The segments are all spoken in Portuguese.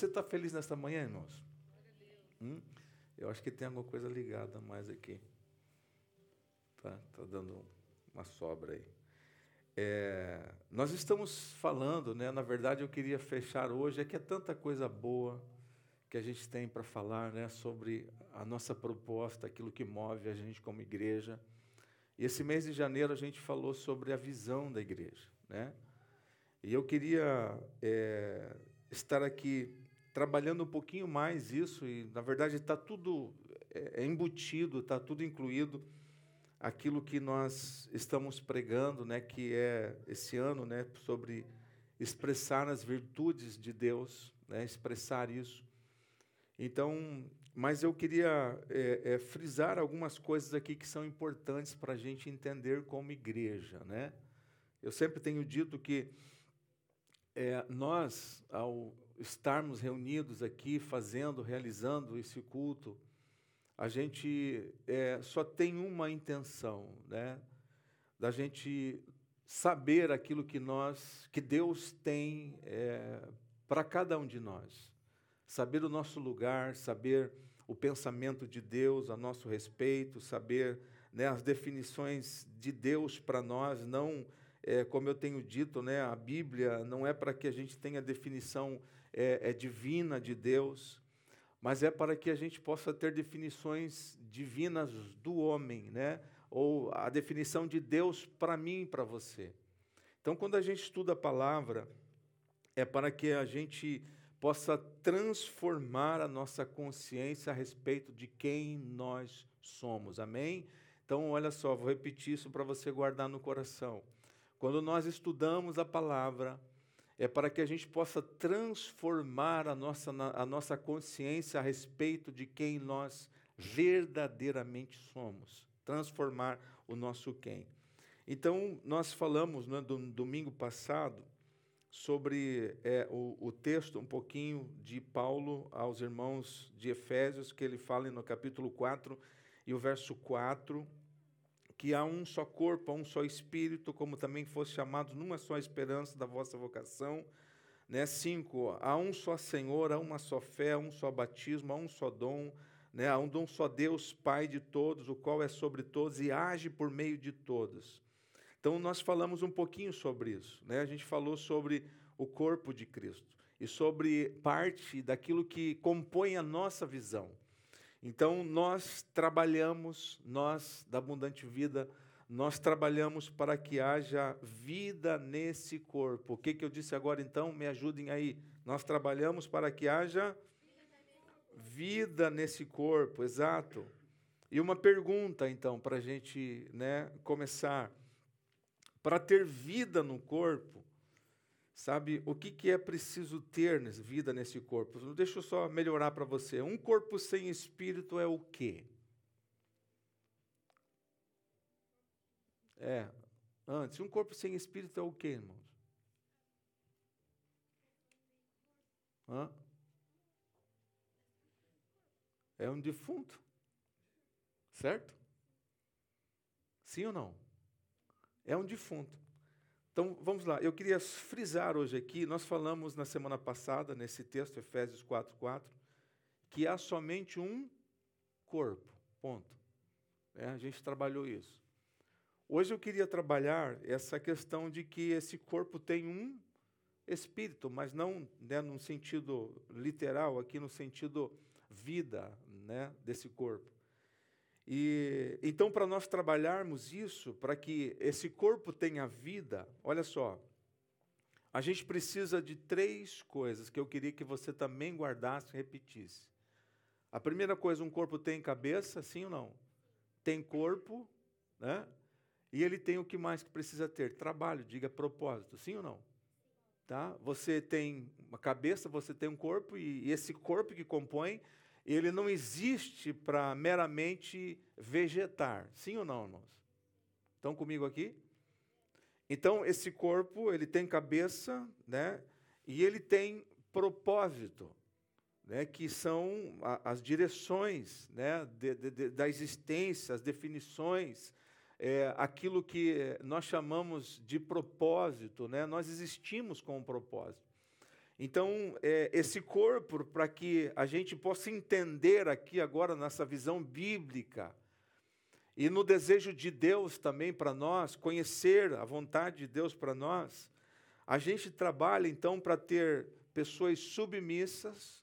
Você está feliz nesta manhã, irmãos? Hum? Eu acho que tem alguma coisa ligada mais aqui. Tá, tá dando uma sobra aí. É, nós estamos falando, né? Na verdade, eu queria fechar hoje é que é tanta coisa boa que a gente tem para falar, né? Sobre a nossa proposta, aquilo que move a gente como igreja. E esse mês de janeiro a gente falou sobre a visão da igreja, né? E eu queria é, estar aqui trabalhando um pouquinho mais isso, e na verdade está tudo é, é embutido, está tudo incluído aquilo que nós estamos pregando, né, que é esse ano, né, sobre expressar as virtudes de Deus, né, expressar isso. Então, mas eu queria é, é, frisar algumas coisas aqui que são importantes para a gente entender como igreja, né? Eu sempre tenho dito que é, nós, ao estarmos reunidos aqui, fazendo, realizando esse culto, a gente é, só tem uma intenção, né? Da gente saber aquilo que nós, que Deus tem é, para cada um de nós, saber o nosso lugar, saber o pensamento de Deus a nosso respeito, saber né, as definições de Deus para nós, não é, como eu tenho dito, né, a Bíblia não é para que a gente tenha definição é, é divina de Deus, mas é para que a gente possa ter definições divinas do homem, né? ou a definição de Deus para mim e para você. Então, quando a gente estuda a palavra, é para que a gente possa transformar a nossa consciência a respeito de quem nós somos. Amém? Então, olha só, vou repetir isso para você guardar no coração. Quando nós estudamos a palavra, é para que a gente possa transformar a nossa, a nossa consciência a respeito de quem nós verdadeiramente somos, transformar o nosso quem. Então, nós falamos no né, domingo passado sobre é, o, o, texto, um pouquinho de Paulo aos irmãos de Efésios, que ele fala no capítulo 4 e o verso 4, que há um só corpo, há um só espírito, como também fosse chamados numa só esperança da vossa vocação. Né? Cinco, há um só Senhor, há uma só fé, há um só batismo, há um só dom, né? há um dom só Deus, Pai de todos, o qual é sobre todos e age por meio de todos. Então, nós falamos um pouquinho sobre isso. Né? A gente falou sobre o corpo de Cristo e sobre parte daquilo que compõe a nossa visão. Então, nós trabalhamos, nós da Abundante Vida, nós trabalhamos para que haja vida nesse corpo. O que, que eu disse agora, então? Me ajudem aí. Nós trabalhamos para que haja vida nesse corpo, exato. E uma pergunta, então, para a gente né, começar. Para ter vida no corpo, Sabe, o que, que é preciso ter vida nesse corpo? Deixa eu só melhorar para você. Um corpo sem espírito é o quê? É, antes, um corpo sem espírito é o quê, irmãos? Hã? É um defunto. Certo? Sim ou não? É um defunto. Então, vamos lá. Eu queria frisar hoje aqui, nós falamos na semana passada, nesse texto, Efésios 4, 4, que há somente um corpo. Ponto. É, a gente trabalhou isso. Hoje eu queria trabalhar essa questão de que esse corpo tem um espírito, mas não né, no sentido literal, aqui no sentido vida né, desse corpo. E então para nós trabalharmos isso, para que esse corpo tenha vida, olha só, a gente precisa de três coisas que eu queria que você também guardasse e repetisse. A primeira coisa, um corpo tem cabeça, sim ou não? Tem corpo, né? E ele tem o que mais que precisa ter? Trabalho, diga propósito, sim ou não? Tá? Você tem uma cabeça, você tem um corpo, e esse corpo que compõe ele não existe para meramente vegetar. Sim ou não, irmãos? Estão comigo aqui? Então, esse corpo, ele tem cabeça, né? E ele tem propósito, né? Que são a, as direções, né? De, de, da existência, as definições, é, aquilo que nós chamamos de propósito, né? Nós existimos com um propósito. Então, é, esse corpo, para que a gente possa entender aqui agora nessa visão bíblica, e no desejo de Deus também para nós, conhecer a vontade de Deus para nós, a gente trabalha então para ter pessoas submissas,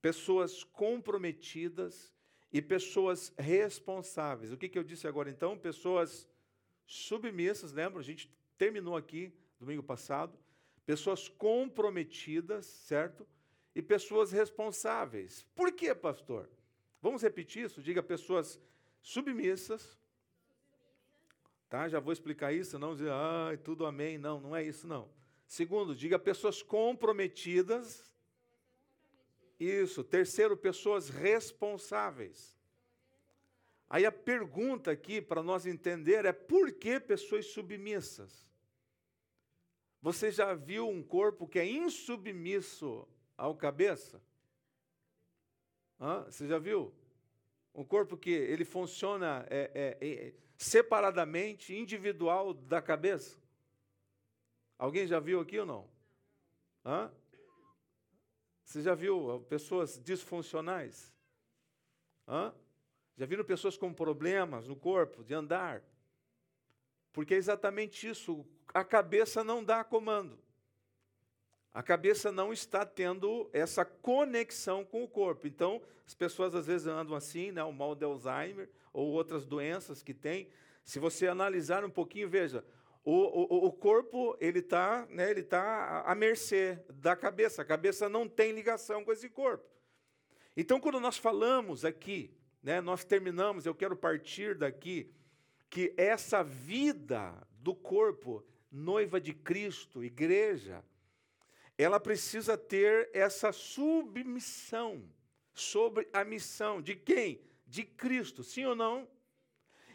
pessoas comprometidas e pessoas responsáveis. O que, que eu disse agora então? Pessoas submissas, lembra? A gente terminou aqui domingo passado pessoas comprometidas, certo? E pessoas responsáveis. Por quê, pastor? Vamos repetir isso? Diga pessoas submissas. Tá? Já vou explicar isso, não dizer, ai, tudo amém. Não, não é isso, não. Segundo, diga pessoas comprometidas. Isso. Terceiro, pessoas responsáveis. Aí a pergunta aqui para nós entender é por que pessoas submissas? Você já viu um corpo que é insubmisso ao cabeça? Hã? Você já viu? Um corpo que ele funciona é, é, é, separadamente, individual da cabeça? Alguém já viu aqui ou não? Hã? Você já viu pessoas disfuncionais? Hã? Já viram pessoas com problemas no corpo de andar? Porque é exatamente isso. A cabeça não dá comando. A cabeça não está tendo essa conexão com o corpo. Então, as pessoas às vezes andam assim, né, o mal de Alzheimer ou outras doenças que tem. Se você analisar um pouquinho, veja, o, o, o corpo ele está né, ele tá à mercê da cabeça. A cabeça não tem ligação com esse corpo. Então, quando nós falamos aqui, né, nós terminamos, eu quero partir daqui que essa vida do corpo, noiva de Cristo, igreja, ela precisa ter essa submissão sobre a missão de quem? De Cristo, sim ou não?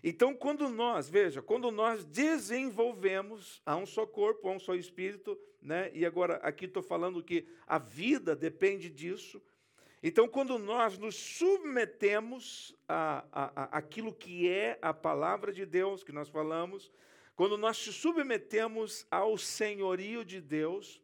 Então, quando nós, veja, quando nós desenvolvemos a um só corpo, a um só espírito, né? e agora aqui estou falando que a vida depende disso, então, quando nós nos submetemos a, a, a, aquilo que é a palavra de Deus que nós falamos, quando nós nos submetemos ao senhorio de Deus,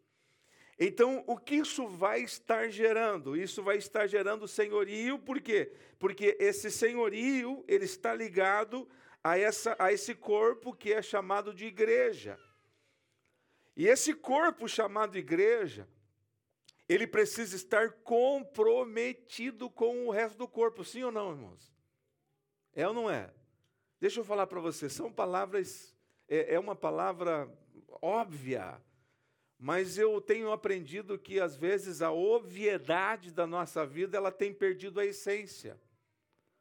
então o que isso vai estar gerando? Isso vai estar gerando senhorio, por quê? Porque esse senhorio ele está ligado a, essa, a esse corpo que é chamado de igreja. E esse corpo chamado igreja, ele precisa estar comprometido com o resto do corpo, sim ou não, irmãos? É ou não é? Deixa eu falar para você, são palavras, é, é uma palavra óbvia, mas eu tenho aprendido que às vezes a obviedade da nossa vida ela tem perdido a essência.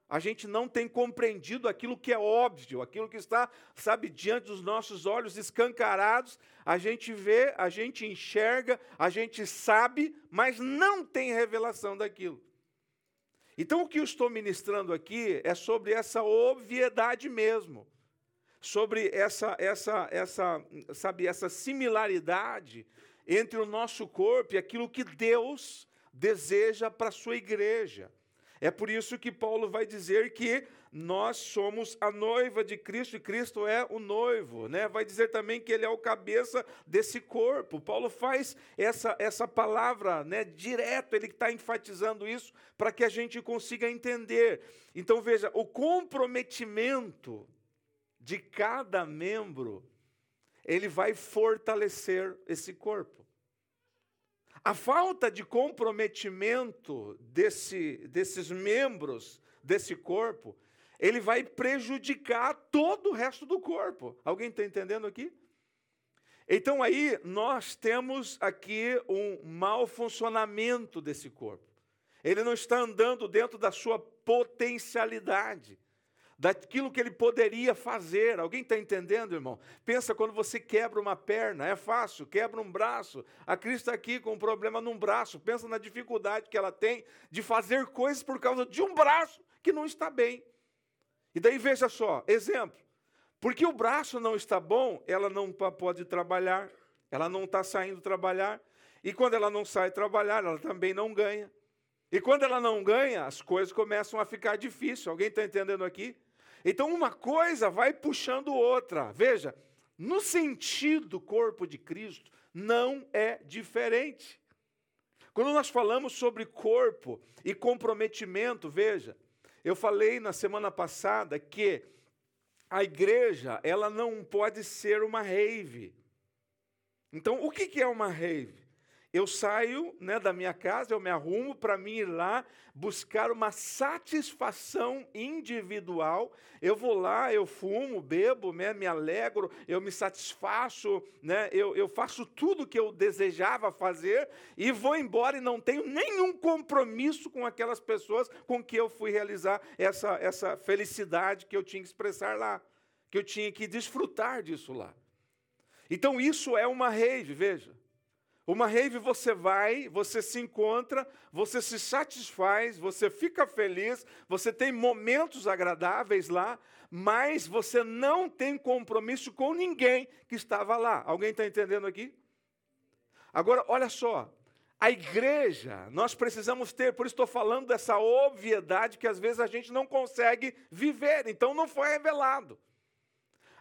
A gente não tem compreendido aquilo que é óbvio, aquilo que está, sabe, diante dos nossos olhos escancarados, a gente vê, a gente enxerga, a gente sabe, mas não tem revelação daquilo. Então o que eu estou ministrando aqui é sobre essa obviedade mesmo, sobre essa essa essa, sabe, essa similaridade entre o nosso corpo e aquilo que Deus deseja para a sua igreja. É por isso que Paulo vai dizer que nós somos a noiva de Cristo e Cristo é o noivo, né? Vai dizer também que ele é o cabeça desse corpo. Paulo faz essa, essa palavra, né, direto, ele está enfatizando isso para que a gente consiga entender. Então veja, o comprometimento de cada membro, ele vai fortalecer esse corpo. A falta de comprometimento desse, desses membros desse corpo, ele vai prejudicar todo o resto do corpo. Alguém está entendendo aqui? Então aí nós temos aqui um mau funcionamento desse corpo. Ele não está andando dentro da sua potencialidade daquilo que ele poderia fazer. Alguém está entendendo, irmão? Pensa quando você quebra uma perna, é fácil, quebra um braço. A Cris está aqui com um problema num braço. Pensa na dificuldade que ela tem de fazer coisas por causa de um braço que não está bem. E daí veja só, exemplo. Porque o braço não está bom, ela não pode trabalhar, ela não está saindo trabalhar. E quando ela não sai trabalhar, ela também não ganha. E quando ela não ganha, as coisas começam a ficar difíceis. Alguém está entendendo aqui? Então uma coisa vai puxando outra. Veja, no sentido corpo de Cristo, não é diferente. Quando nós falamos sobre corpo e comprometimento, veja, eu falei na semana passada que a igreja, ela não pode ser uma rave. Então, o que é uma rave? Eu saio né, da minha casa, eu me arrumo para mim ir lá buscar uma satisfação individual. Eu vou lá, eu fumo, bebo, né, me alegro, eu me satisfaço, né, eu, eu faço tudo que eu desejava fazer e vou embora e não tenho nenhum compromisso com aquelas pessoas com que eu fui realizar essa, essa felicidade que eu tinha que expressar lá, que eu tinha que desfrutar disso lá. Então isso é uma rave, veja. Uma rave você vai, você se encontra, você se satisfaz, você fica feliz, você tem momentos agradáveis lá, mas você não tem compromisso com ninguém que estava lá. Alguém está entendendo aqui? Agora, olha só, a igreja, nós precisamos ter, por isso estou falando dessa obviedade que às vezes a gente não consegue viver, então não foi revelado.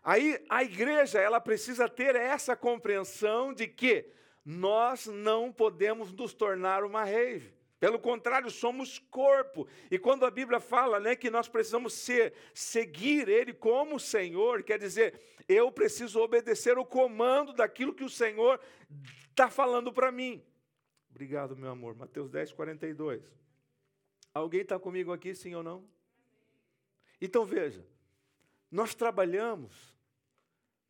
Aí a igreja, ela precisa ter essa compreensão de que nós não podemos nos tornar uma rave. Pelo contrário, somos corpo. E quando a Bíblia fala né, que nós precisamos ser, seguir Ele como Senhor, quer dizer, eu preciso obedecer o comando daquilo que o Senhor está falando para mim. Obrigado, meu amor. Mateus 10, 42. Alguém está comigo aqui, sim ou não? Então veja, nós trabalhamos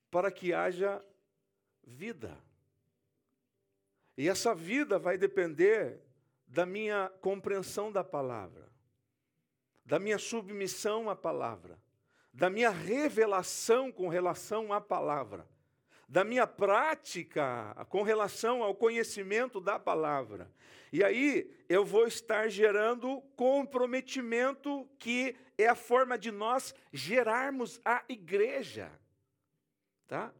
para que haja vida. E essa vida vai depender da minha compreensão da palavra, da minha submissão à palavra, da minha revelação com relação à palavra, da minha prática com relação ao conhecimento da palavra. E aí eu vou estar gerando comprometimento, que é a forma de nós gerarmos a igreja. Tá?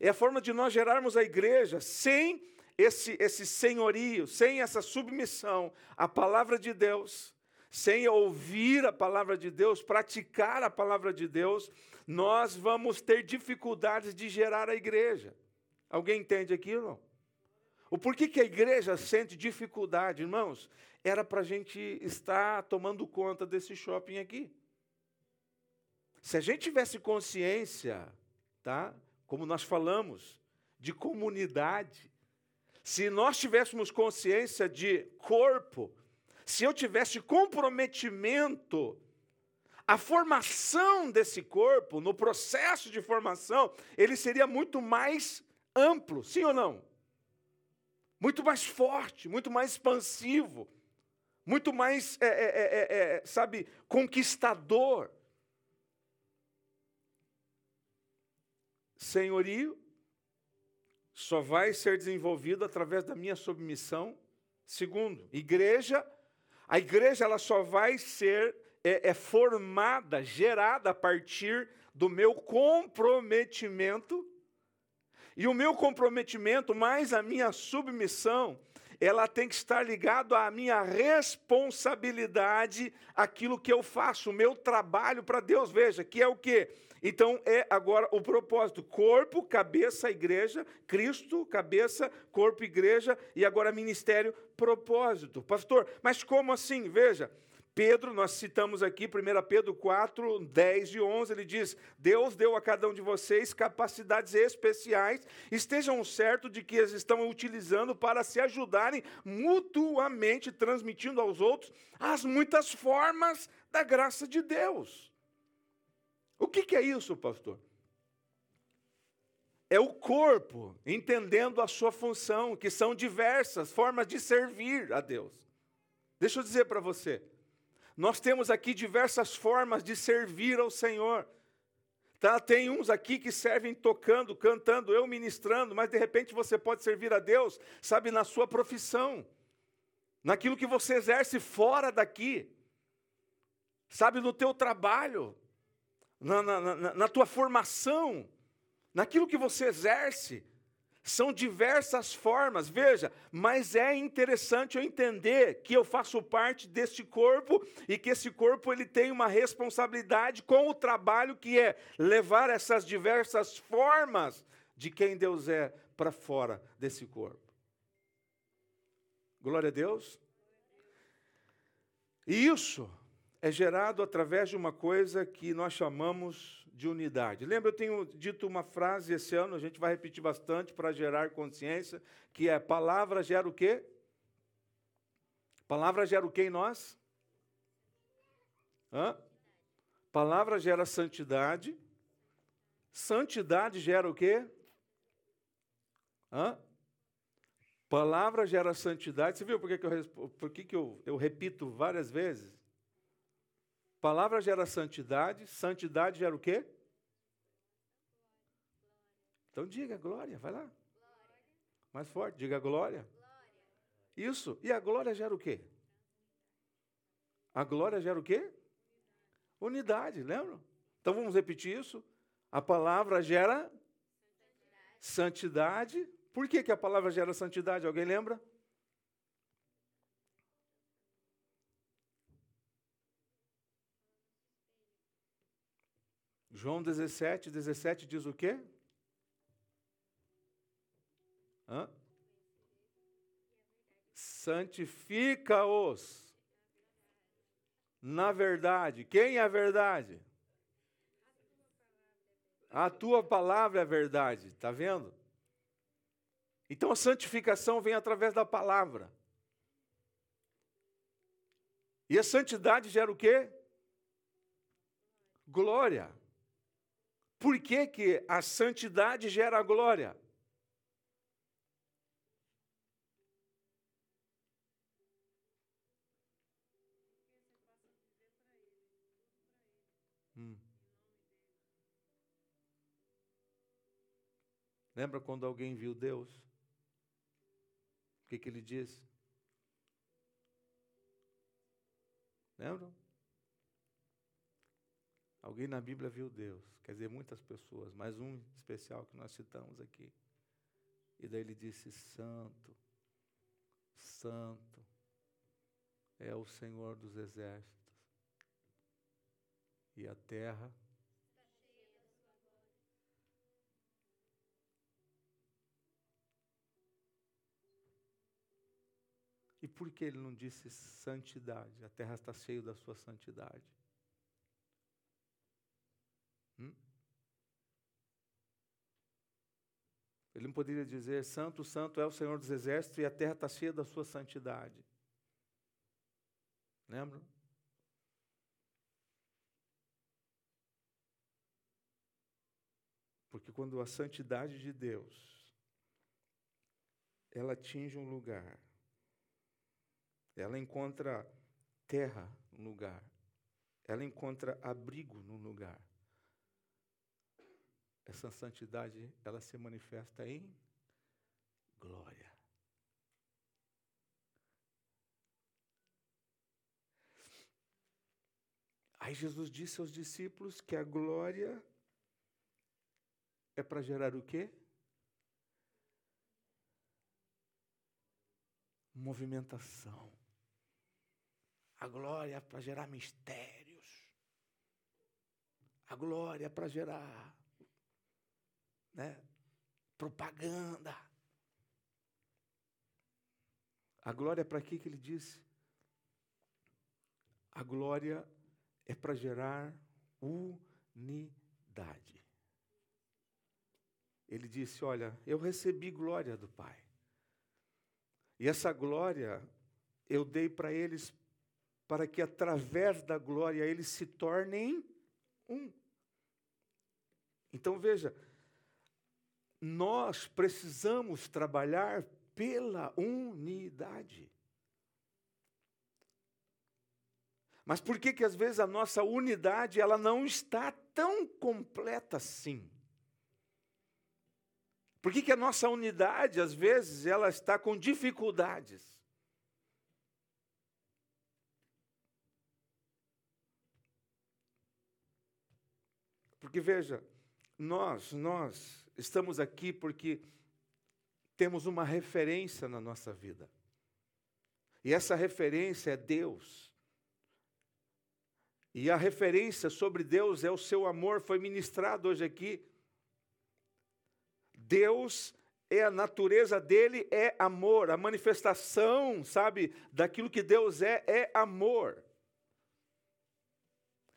É a forma de nós gerarmos a igreja sem esse, esse senhorio, sem essa submissão à palavra de Deus, sem ouvir a palavra de Deus, praticar a palavra de Deus, nós vamos ter dificuldades de gerar a igreja. Alguém entende aquilo? O porquê que a igreja sente dificuldade, irmãos? Era para a gente estar tomando conta desse shopping aqui. Se a gente tivesse consciência, tá? Como nós falamos, de comunidade, se nós tivéssemos consciência de corpo, se eu tivesse comprometimento, a formação desse corpo, no processo de formação, ele seria muito mais amplo, sim ou não? Muito mais forte, muito mais expansivo, muito mais, é, é, é, é sabe, conquistador. Senhorio só vai ser desenvolvido através da minha submissão. Segundo, igreja, a igreja ela só vai ser é, é formada, gerada a partir do meu comprometimento. E o meu comprometimento mais a minha submissão, ela tem que estar ligado à minha responsabilidade, aquilo que eu faço, o meu trabalho para Deus. Veja, que é o que então é agora o propósito: corpo, cabeça, igreja, Cristo, cabeça, corpo, igreja, e agora ministério, propósito. Pastor, mas como assim? Veja. Pedro, nós citamos aqui, 1 Pedro 4, 10 e 11, ele diz: Deus deu a cada um de vocês capacidades especiais, estejam certos de que as estão utilizando para se ajudarem mutuamente, transmitindo aos outros as muitas formas da graça de Deus. O que, que é isso, pastor? É o corpo entendendo a sua função, que são diversas formas de servir a Deus. Deixa eu dizer para você, nós temos aqui diversas formas de servir ao Senhor. Tá? Tem uns aqui que servem tocando, cantando, eu ministrando, mas de repente você pode servir a Deus, sabe, na sua profissão, naquilo que você exerce fora daqui, sabe, no teu trabalho na, na, na, tua formação, naquilo que você exerce. São diversas formas, veja, mas é interessante eu entender que eu faço parte deste corpo e que esse corpo ele tem uma responsabilidade com o trabalho que é levar essas diversas formas de quem Deus é para fora desse corpo. Glória a Deus. E isso é gerado através de uma coisa que nós chamamos de unidade. Lembra, eu tenho dito uma frase esse ano, a gente vai repetir bastante para gerar consciência, que é palavra gera o quê? Palavra gera o quê em nós? Hã? Palavra gera santidade. Santidade gera o quê? Hã? Palavra gera santidade. Você viu por que, que, eu, por que, que eu, eu repito várias vezes? Palavra gera santidade, santidade gera o quê? Então diga glória, vai lá. Mais forte, diga glória. Isso. E a glória gera o quê? A glória gera o quê? Unidade, lembram? Então vamos repetir isso? A palavra gera santidade. santidade. Por que, que a palavra gera santidade? Alguém lembra? João 17, 17 diz o quê? Hã? Santifica-os na verdade. Quem é a verdade? A tua palavra é a verdade, está vendo? Então a santificação vem através da palavra. E a santidade gera o quê? Glória. Por que, que a santidade gera glória? Hum. Lembra quando alguém viu Deus? O que, que ele disse? Lembram? Alguém na Bíblia viu Deus, quer dizer, muitas pessoas, mas um especial que nós citamos aqui. E daí ele disse: Santo, Santo é o Senhor dos exércitos, e a terra E por que ele não disse santidade? A terra está cheia da sua santidade. Hum? Ele não poderia dizer: Santo, Santo é o Senhor dos Exércitos e a terra está cheia da sua santidade. Lembra? Porque quando a santidade de Deus ela atinge um lugar, ela encontra terra no lugar, ela encontra abrigo no lugar essa santidade, ela se manifesta em glória. Aí Jesus disse aos discípulos que a glória é para gerar o quê? Movimentação. A glória é para gerar mistérios. A glória é para gerar né? propaganda. A glória é para quê que ele disse? A glória é para gerar unidade. Ele disse: Olha, eu recebi glória do Pai. E essa glória eu dei para eles para que através da glória eles se tornem um. Então veja, nós precisamos trabalhar pela unidade. Mas por que que às vezes a nossa unidade ela não está tão completa assim? Por que, que a nossa unidade às vezes ela está com dificuldades? Porque veja, nós, nós estamos aqui porque temos uma referência na nossa vida. E essa referência é Deus. E a referência sobre Deus é o seu amor, foi ministrado hoje aqui. Deus é a natureza dele é amor, a manifestação, sabe, daquilo que Deus é, é amor.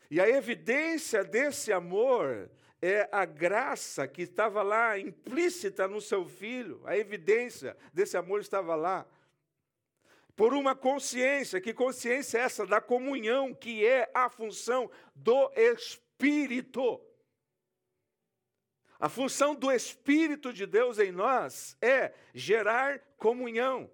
E a evidência desse amor é a graça que estava lá implícita no seu filho, a evidência desse amor estava lá. Por uma consciência, que consciência é essa da comunhão, que é a função do Espírito. A função do Espírito de Deus em nós é gerar comunhão.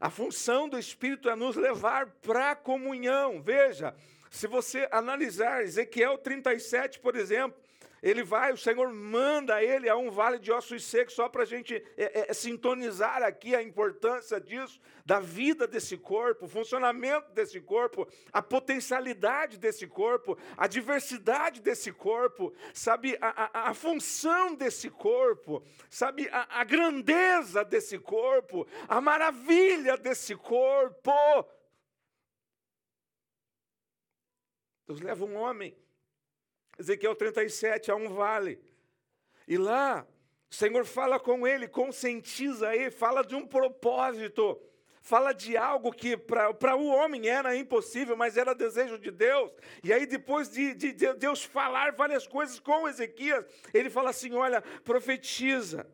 A função do Espírito é nos levar para a comunhão. Veja, se você analisar Ezequiel 37, por exemplo, ele vai, o Senhor manda ele a um vale de ossos secos, só para a gente é, é, sintonizar aqui a importância disso, da vida desse corpo, o funcionamento desse corpo, a potencialidade desse corpo, a diversidade desse corpo, sabe, a, a, a função desse corpo, sabe, a, a grandeza desse corpo, a maravilha desse corpo. Deus leva um homem, Ezequiel 37, a um vale. E lá, o Senhor fala com ele, conscientiza ele, fala de um propósito, fala de algo que para o homem era impossível, mas era desejo de Deus. E aí, depois de, de, de Deus falar várias coisas com Ezequias, ele fala assim: olha, profetiza.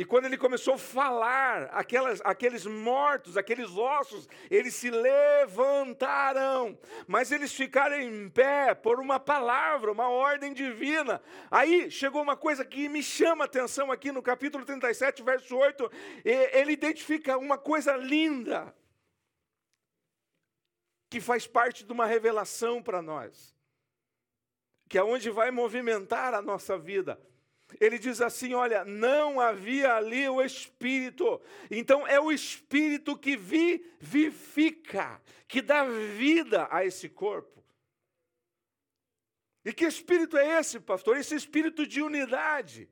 E quando ele começou a falar, aquelas, aqueles mortos, aqueles ossos, eles se levantaram, mas eles ficaram em pé por uma palavra, uma ordem divina. Aí chegou uma coisa que me chama a atenção aqui no capítulo 37, verso 8, ele identifica uma coisa linda, que faz parte de uma revelação para nós, que é onde vai movimentar a nossa vida ele diz assim: olha, não havia ali o Espírito. Então é o Espírito que vivifica, que dá vida a esse corpo. E que espírito é esse, pastor? Esse espírito de unidade.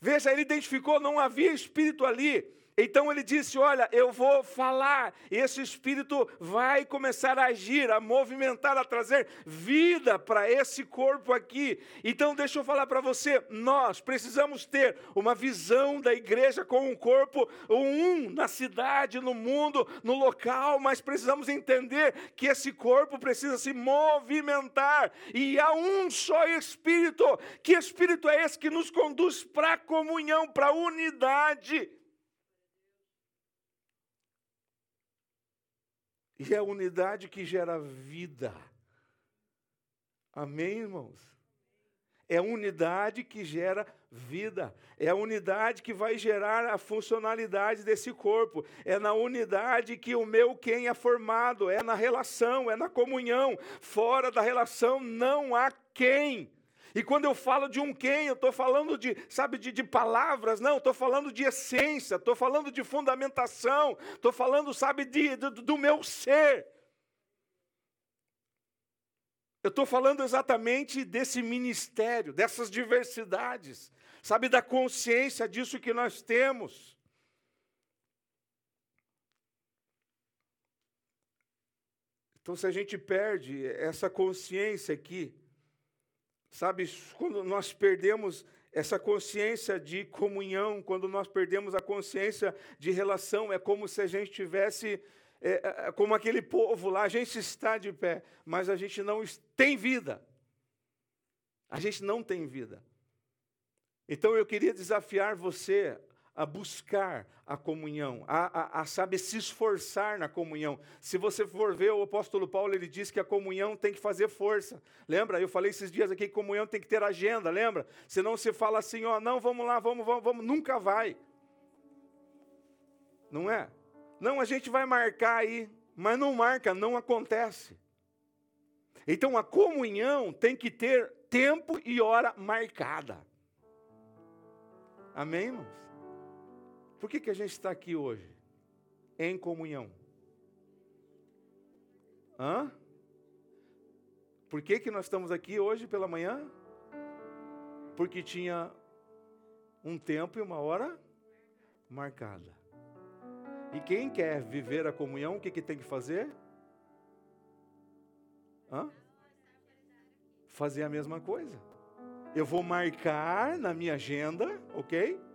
Veja, ele identificou, não havia espírito ali, então ele disse: Olha, eu vou falar, e esse Espírito vai começar a agir, a movimentar, a trazer vida para esse corpo aqui. Então, deixa eu falar para você: nós precisamos ter uma visão da igreja com um corpo, um na cidade, no mundo, no local, mas precisamos entender que esse corpo precisa se movimentar, e há um só Espírito. Que Espírito é esse que nos conduz para a comunhão, para a unidade? E é a unidade que gera vida. Amém, irmãos? É a unidade que gera vida. É a unidade que vai gerar a funcionalidade desse corpo. É na unidade que o meu quem é formado. É na relação, é na comunhão. Fora da relação não há quem. E quando eu falo de um quem, eu estou falando de, sabe, de, de palavras, não, estou falando de essência, estou falando de fundamentação, estou falando, sabe, de, do, do meu ser. Eu estou falando exatamente desse ministério, dessas diversidades, sabe, da consciência disso que nós temos. Então, se a gente perde essa consciência aqui, Sabe, quando nós perdemos essa consciência de comunhão, quando nós perdemos a consciência de relação, é como se a gente tivesse, é, é, é, como aquele povo lá, a gente está de pé, mas a gente não tem vida. A gente não tem vida. Então eu queria desafiar você a buscar a comunhão, a, a, a, saber se esforçar na comunhão. Se você for ver o apóstolo Paulo, ele diz que a comunhão tem que fazer força. Lembra? Eu falei esses dias aqui que comunhão tem que ter agenda, lembra? Senão você fala assim, ó, não, vamos lá, vamos, vamos, vamos, nunca vai. Não é? Não, a gente vai marcar aí, mas não marca, não acontece. Então a comunhão tem que ter tempo e hora marcada. Amém, irmãos? Por que, que a gente está aqui hoje? Em comunhão. Hã? Por que, que nós estamos aqui hoje pela manhã? Porque tinha um tempo e uma hora marcada. E quem quer viver a comunhão, o que, que tem que fazer? Hã? Fazer a mesma coisa. eu vou marcar na minha agenda, ok?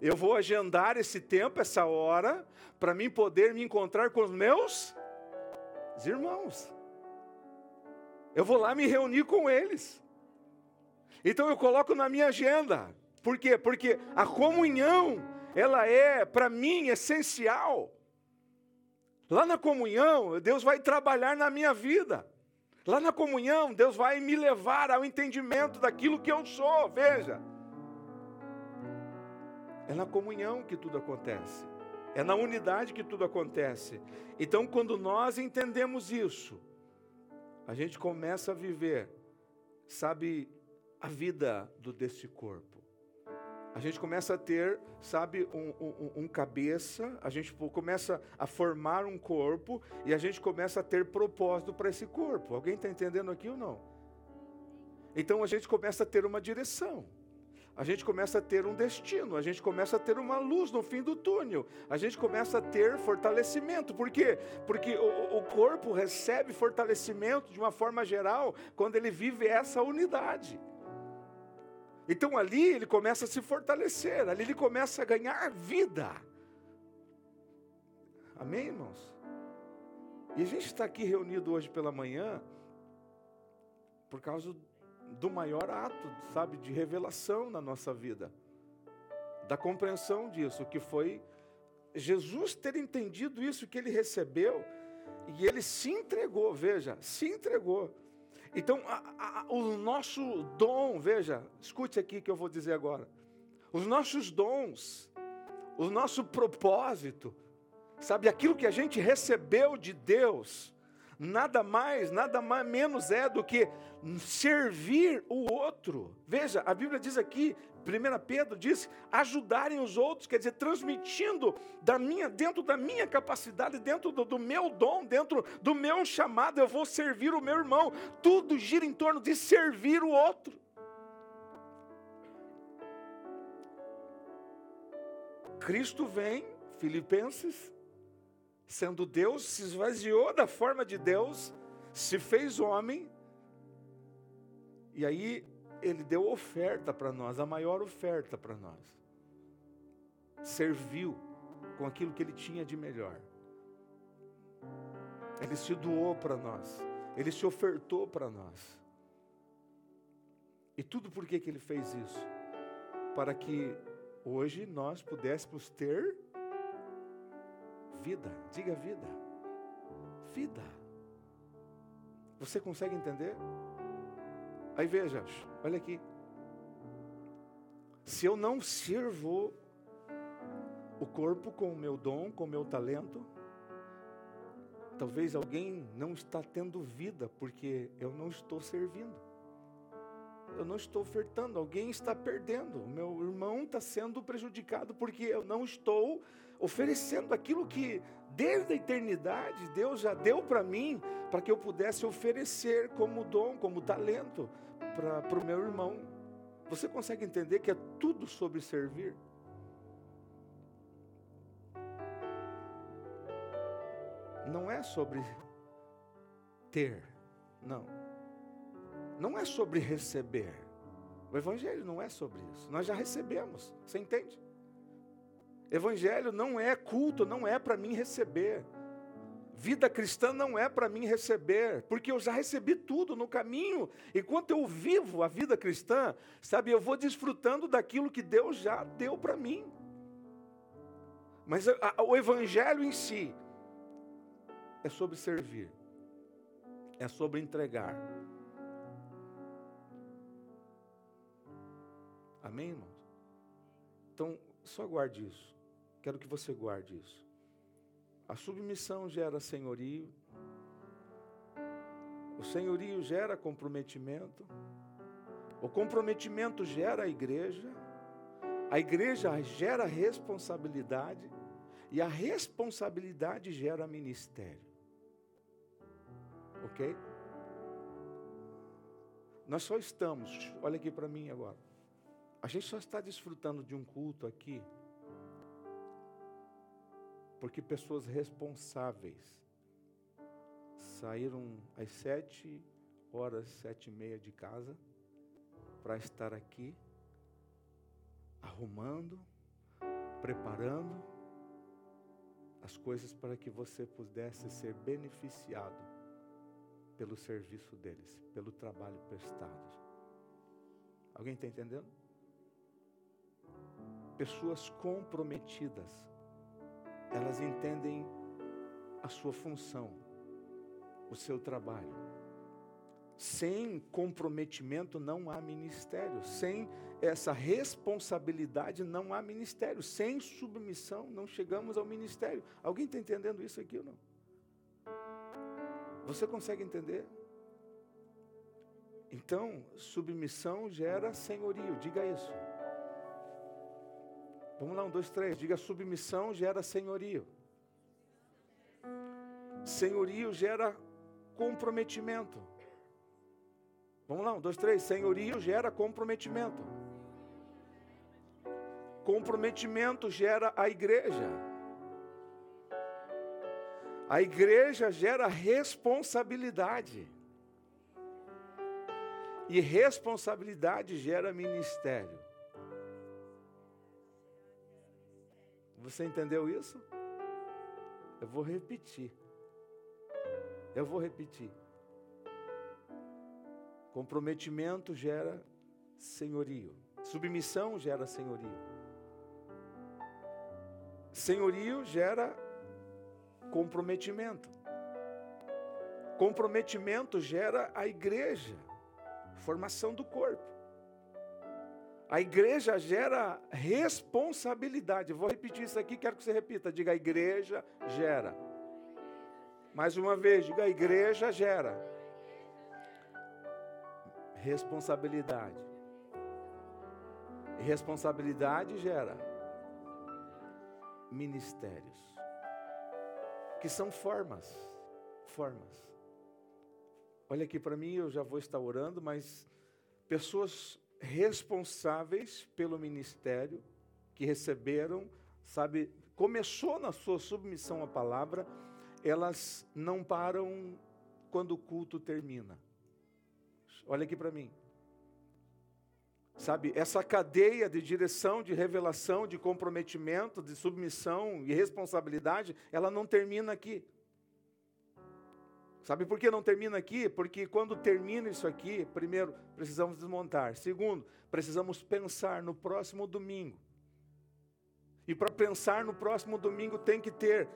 Eu vou agendar esse tempo, essa hora, para mim poder me encontrar com os meus irmãos. Eu vou lá me reunir com eles. Então eu coloco na minha agenda. Por quê? Porque a comunhão, ela é, para mim, essencial. Lá na comunhão, Deus vai trabalhar na minha vida. Lá na comunhão, Deus vai me levar ao entendimento daquilo que eu sou. Veja. É na comunhão que tudo acontece. É na unidade que tudo acontece. Então, quando nós entendemos isso, a gente começa a viver, sabe, a vida do desse corpo. A gente começa a ter, sabe, um, um, um, cabeça, a gente começa a formar um corpo e a gente começa a ter propósito para esse corpo. Alguém está entendendo aqui ou não? Então a gente começa a ter uma direção a gente começa a ter um destino, a gente começa a ter uma luz no fim do túnel, a gente começa a ter fortalecimento. Por quê? Porque o, o corpo recebe fortalecimento de uma forma geral quando ele vive essa unidade. Então ali ele começa a se fortalecer, ali ele começa a ganhar vida. Amém, irmãos? E a gente está aqui reunido hoje pela manhã por causa do maior ato, sabe, de revelação na nossa vida, da compreensão disso, que foi Jesus ter entendido isso que ele recebeu e ele se entregou, veja, se entregou. Então, a, a, o nosso dom, veja, escute aqui que eu vou dizer agora. Os nossos dons, o nosso propósito, sabe, aquilo que a gente recebeu de Deus, nada mais, nada mais, menos é do que servir o outro. Veja, a Bíblia diz aqui, 1 Pedro diz, ajudarem os outros, quer dizer, transmitindo da minha, dentro da minha capacidade, dentro do, do meu dom, dentro do meu chamado, eu vou servir o meu irmão. Tudo gira em torno de servir o outro. Cristo vem, Filipenses sendo Deus, se esvaziou da forma de Deus, se fez homem, e aí ele deu oferta para nós, a maior oferta para nós. Serviu com aquilo que ele tinha de melhor. Ele se doou para nós, ele se ofertou para nós. E tudo por que, que ele fez isso? Para que hoje nós pudéssemos ter vida, diga vida. Vida. Você consegue entender? Aí veja, olha aqui. Se eu não sirvo o corpo com o meu dom, com o meu talento, talvez alguém não está tendo vida porque eu não estou servindo. Eu não estou ofertando, alguém está perdendo. Meu irmão está sendo prejudicado porque eu não estou oferecendo aquilo que desde a eternidade Deus já deu para mim, para que eu pudesse oferecer como dom, como talento para o meu irmão. Você consegue entender que é tudo sobre servir? Não é sobre ter, não. Não é sobre receber. O Evangelho não é sobre isso. Nós já recebemos, você entende? Evangelho não é culto, não é para mim receber. Vida cristã não é para mim receber, porque eu já recebi tudo no caminho. Enquanto eu vivo a vida cristã, sabe, eu vou desfrutando daquilo que Deus já deu para mim. Mas a, a, o Evangelho em si é sobre servir, é sobre entregar. Amém, irmãos? Então, só guarde isso. Quero que você guarde isso. A submissão gera senhorio. O senhorio gera comprometimento. O comprometimento gera a igreja. A igreja gera responsabilidade. E a responsabilidade gera ministério. Ok? Nós só estamos, olha aqui para mim agora. A gente só está desfrutando de um culto aqui porque pessoas responsáveis saíram às sete horas, sete e meia de casa para estar aqui, arrumando, preparando as coisas para que você pudesse ser beneficiado pelo serviço deles, pelo trabalho prestado. Alguém está entendendo? Pessoas comprometidas, elas entendem a sua função, o seu trabalho. Sem comprometimento não há ministério, sem essa responsabilidade não há ministério, sem submissão não chegamos ao ministério. Alguém está entendendo isso aqui ou não? Você consegue entender? Então, submissão gera senhorio, diga isso. Vamos lá, um, dois, três. Diga submissão gera senhorio. Senhorio gera comprometimento. Vamos lá, um, dois, três. Senhorio gera comprometimento. Comprometimento gera a igreja. A igreja gera responsabilidade. E responsabilidade gera ministério. Você entendeu isso? Eu vou repetir. Eu vou repetir. Comprometimento gera senhorio. Submissão gera senhorio. Senhorio gera comprometimento. Comprometimento gera a igreja formação do corpo. A igreja gera responsabilidade. vou repetir isso aqui, quero que você repita. Diga: a igreja gera. Mais uma vez, diga: a igreja gera. Responsabilidade. Responsabilidade gera ministérios. Que são formas. Formas. Olha aqui para mim, eu já vou estar orando, mas pessoas responsáveis pelo ministério, que receberam, sabe, começou na sua submissão à palavra, elas não param quando o culto termina. Olha aqui para mim. Sabe, essa cadeia de direção, de revelação, de comprometimento, de submissão e responsabilidade, ela não termina aqui. Sabe por que não termina aqui? Porque quando termina isso aqui, primeiro, precisamos desmontar. Segundo, precisamos pensar no próximo domingo. E para pensar no próximo domingo tem que ter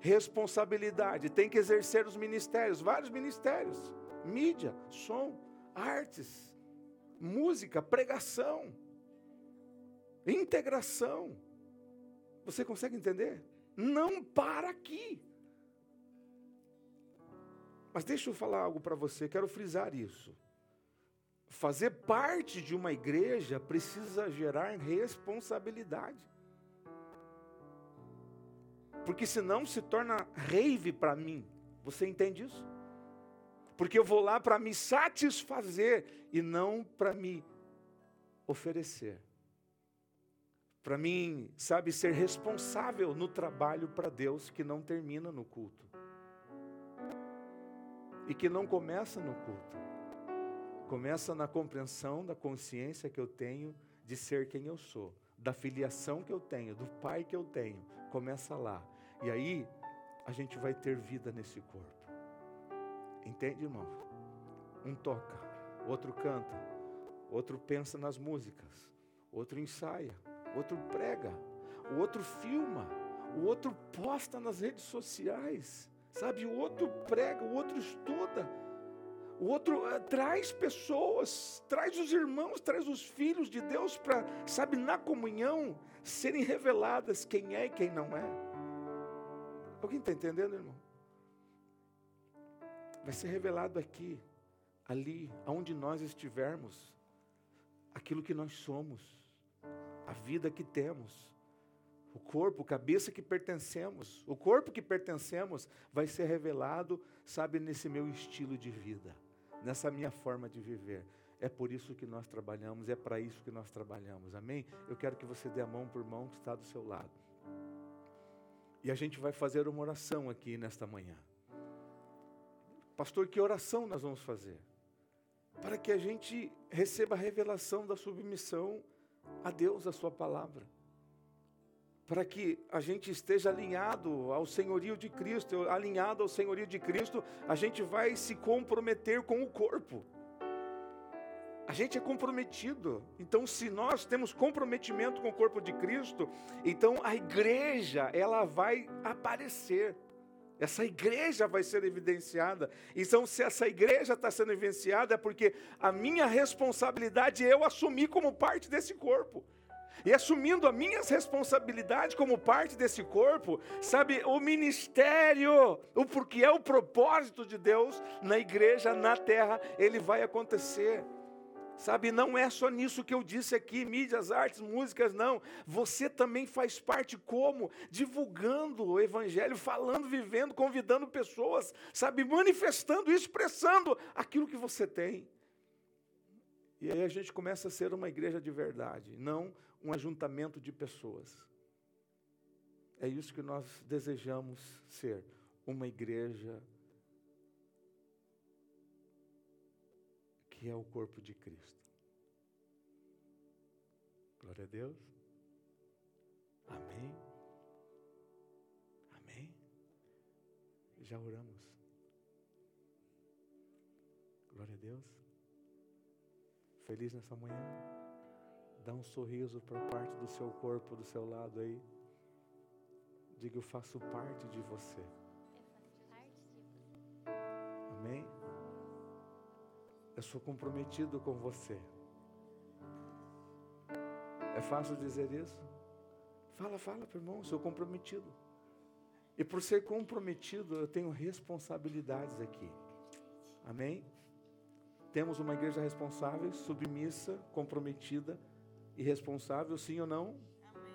responsabilidade, tem que exercer os ministérios, vários ministérios: mídia, som, artes, música, pregação, integração. Você consegue entender? Não para aqui. Mas deixa eu falar algo para você, quero frisar isso. Fazer parte de uma igreja precisa gerar responsabilidade. Porque senão se torna rave para mim. Você entende isso? Porque eu vou lá para me satisfazer e não para me oferecer. Para mim, sabe, ser responsável no trabalho para Deus que não termina no culto e que não começa no culto. Começa na compreensão da consciência que eu tenho de ser quem eu sou, da filiação que eu tenho, do pai que eu tenho. Começa lá. E aí a gente vai ter vida nesse corpo. Entende, irmão? Um toca, outro canta, outro pensa nas músicas, outro ensaia, outro prega, o outro filma, o outro posta nas redes sociais. Sabe, o outro prega, o outro estuda, o outro uh, traz pessoas, traz os irmãos, traz os filhos de Deus para, sabe, na comunhão, serem reveladas quem é e quem não é. Alguém está entendendo, irmão? Vai ser revelado aqui, ali, aonde nós estivermos, aquilo que nós somos, a vida que temos o corpo, cabeça que pertencemos, o corpo que pertencemos vai ser revelado, sabe, nesse meu estilo de vida, nessa minha forma de viver. É por isso que nós trabalhamos, é para isso que nós trabalhamos, amém? Eu quero que você dê a mão por mão que está do seu lado. E a gente vai fazer uma oração aqui nesta manhã. Pastor, que oração nós vamos fazer? para que a gente receba a revelação da submissão a Deus, a Sua palavra. Para que a gente esteja alinhado ao senhorio de Cristo, alinhado ao senhorio de Cristo, a gente vai se comprometer com o corpo. A gente é comprometido. Então, se nós temos comprometimento com o corpo de Cristo, então a igreja, ela vai aparecer. Essa igreja vai ser evidenciada. Então, se essa igreja está sendo evidenciada, é porque a minha responsabilidade é eu assumir como parte desse corpo. E assumindo as minhas responsabilidades como parte desse corpo, sabe, o ministério, o porque é o propósito de Deus na igreja, na terra, ele vai acontecer. Sabe, não é só nisso que eu disse aqui, mídias, artes, músicas, não. Você também faz parte como? Divulgando o evangelho, falando, vivendo, convidando pessoas, sabe, manifestando, expressando aquilo que você tem. E aí a gente começa a ser uma igreja de verdade, não um ajuntamento de pessoas. É isso que nós desejamos ser, uma igreja que é o corpo de Cristo. Glória a Deus. Amém. Amém. Já oramos. Glória a Deus. Feliz nessa manhã. Dá um sorriso para parte do seu corpo, do seu lado aí. Diga, eu faço parte de você. Amém? Eu sou comprometido com você. É fácil dizer isso? Fala, fala, meu irmão, sou comprometido. E por ser comprometido, eu tenho responsabilidades aqui. Amém? Temos uma igreja responsável, submissa, comprometida e responsável, sim ou não? Amém,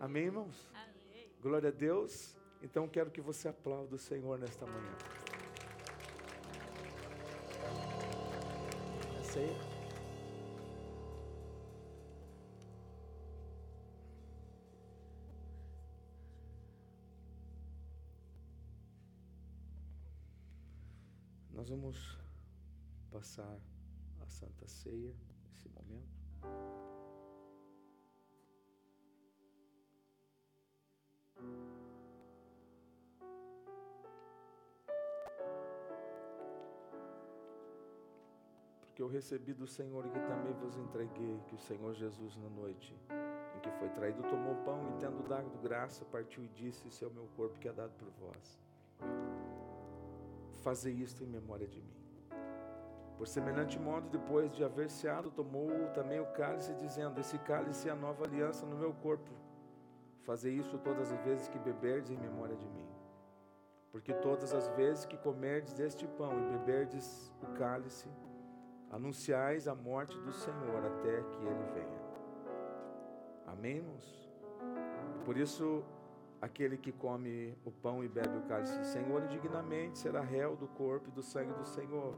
Amém irmãos? Amém. Glória a Deus. Então quero que você aplaude o Senhor nesta manhã. ceia. Nós vamos passar a Santa Ceia nesse momento. Que eu recebi do Senhor e que também vos entreguei, que o Senhor Jesus, na noite em que foi traído, tomou pão e, tendo dado graça, partiu e disse: Esse é o meu corpo que é dado por vós. Fazei isto em memória de mim. Por semelhante modo, depois de haver ceado, tomou também o cálice, dizendo: Esse cálice é a nova aliança no meu corpo. Fazei isso todas as vezes que beberdes em memória de mim. Porque todas as vezes que comerdes deste pão e beberdes o cálice, anunciais a morte do Senhor até que ele venha. Amém, irmãos? Por isso, aquele que come o pão e bebe o cálice do Senhor indignamente será réu do corpo e do sangue do Senhor.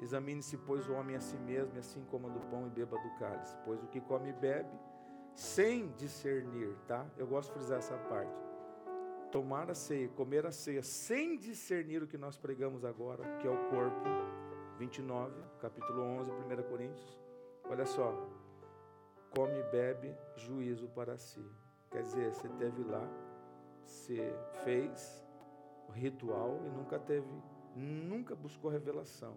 Examine-se, pois, o homem a si mesmo, e assim coma do pão e beba do cálice. Pois o que come e bebe, sem discernir, tá? Eu gosto de frisar essa parte. Tomar a ceia, comer a ceia, sem discernir o que nós pregamos agora, que é o corpo 29, capítulo 11, 1 Coríntios. Olha só. Come e bebe juízo para si. Quer dizer, você teve lá, você fez o ritual e nunca teve, nunca buscou revelação.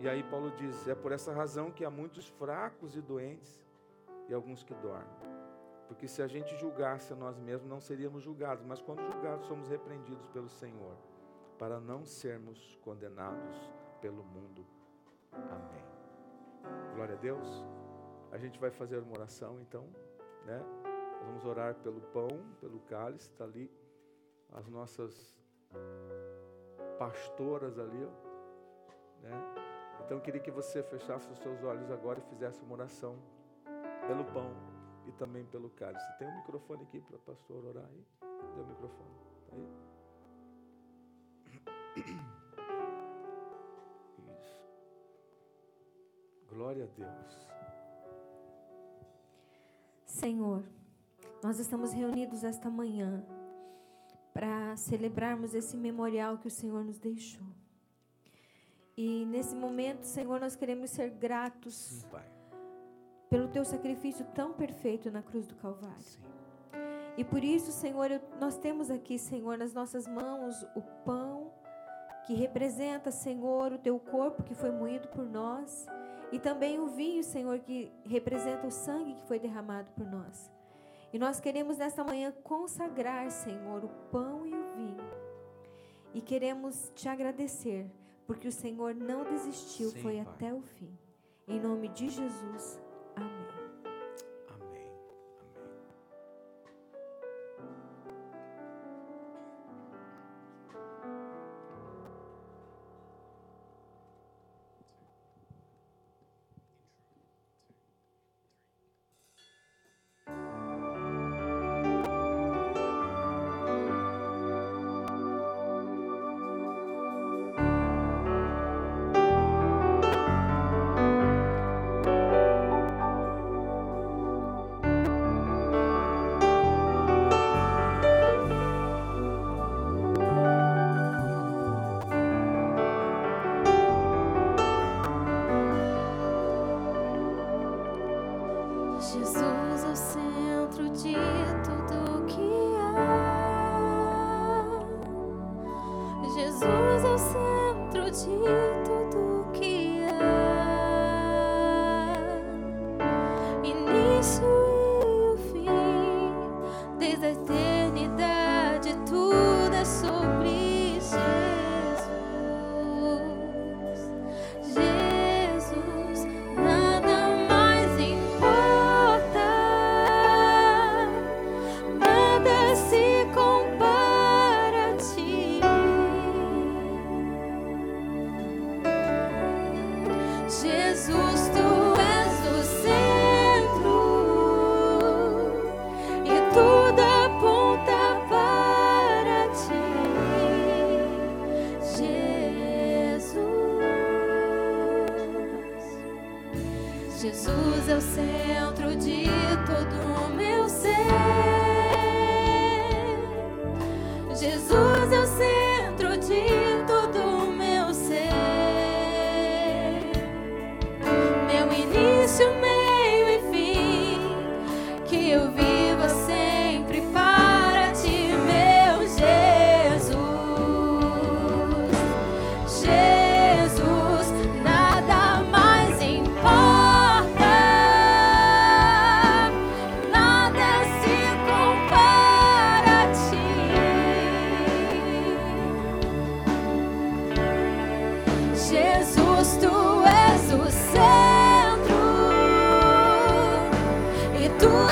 E aí Paulo diz: é por essa razão que há muitos fracos e doentes e alguns que dormem. Porque se a gente julgasse a nós mesmos, não seríamos julgados, mas quando julgados, somos repreendidos pelo Senhor, para não sermos condenados pelo mundo. Amém. Glória a Deus. A gente vai fazer uma oração então, né? Vamos orar pelo pão, pelo cálice, está ali. As nossas pastoras ali, ó, né? Então eu queria que você fechasse os seus olhos agora e fizesse uma oração pelo pão e também pelo cálice. Tem um microfone aqui para o pastor orar aí? Dê o microfone. Tá aí? Glória a Deus. Senhor, nós estamos reunidos esta manhã para celebrarmos esse memorial que o Senhor nos deixou. E nesse momento, Senhor, nós queremos ser gratos Sim, pelo teu sacrifício tão perfeito na cruz do Calvário. Sim. E por isso, Senhor, eu- nós temos aqui, Senhor, nas nossas mãos o pão que representa, Senhor, o teu corpo que foi moído por nós, e também o vinho, Senhor, que representa o sangue que foi derramado por nós. E nós queremos nesta manhã consagrar, Senhor, o pão e o vinho. E queremos te agradecer, porque o Senhor não desistiu, Sim, foi Pai. até o fim. Em nome de Jesus. Amém. Amém.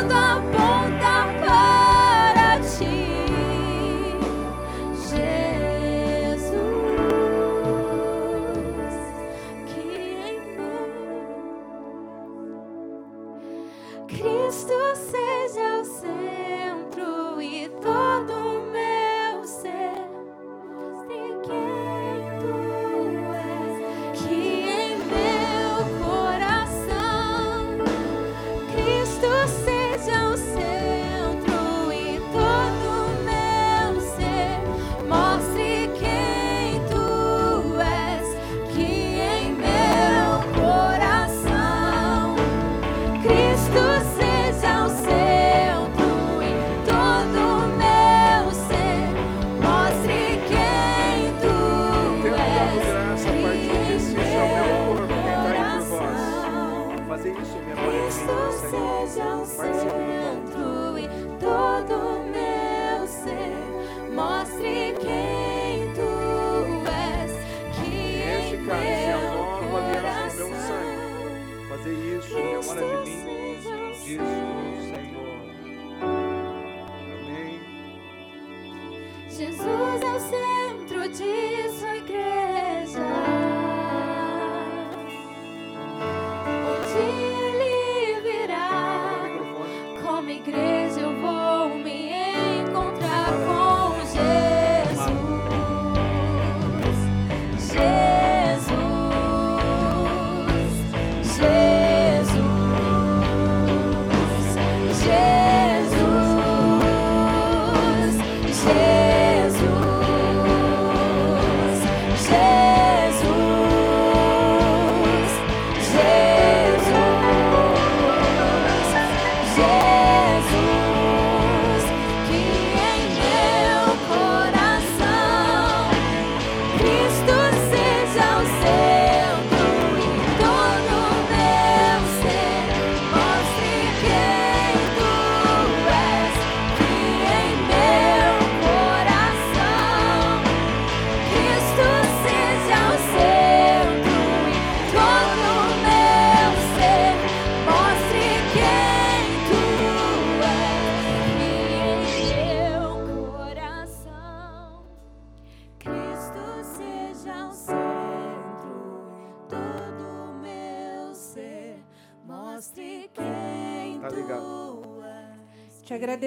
E tudo aponta para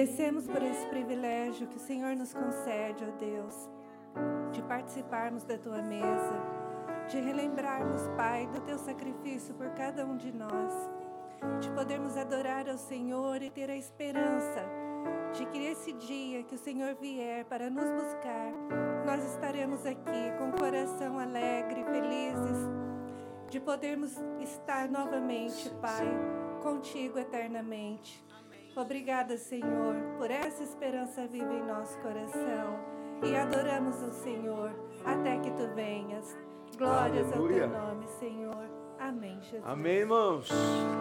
agradecemos por esse privilégio que o Senhor nos concede, ó Deus, de participarmos da tua mesa, de relembrarmos, Pai, do teu sacrifício por cada um de nós, de podermos adorar ao Senhor e ter a esperança de que esse dia que o Senhor vier para nos buscar, nós estaremos aqui com o coração alegre, felizes, de podermos estar novamente, Pai, contigo eternamente. Obrigada, Senhor, por essa esperança viva em nosso coração. E adoramos o Senhor até que tu venhas. Glórias Aleluia. ao teu nome, Senhor. Amém, Jesus. Amém, irmãos.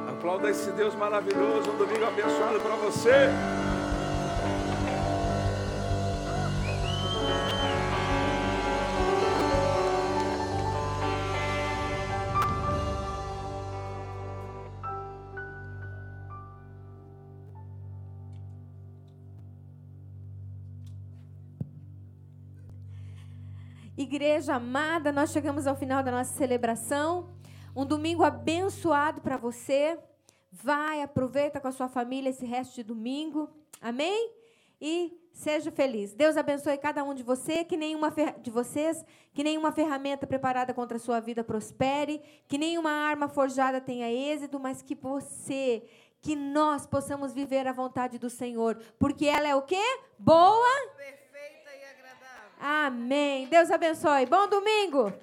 Aplauda esse Deus maravilhoso. Um domingo abençoado para você. Igreja amada, nós chegamos ao final da nossa celebração. Um domingo abençoado para você. Vai, aproveita com a sua família esse resto de domingo. Amém? E seja feliz. Deus abençoe cada um de você, que nenhuma de vocês, que nenhuma ferramenta preparada contra a sua vida prospere, que nenhuma arma forjada tenha êxito, mas que você, que nós possamos viver a vontade do Senhor, porque ela é o quê? Boa, Amém. Deus abençoe. Bom domingo.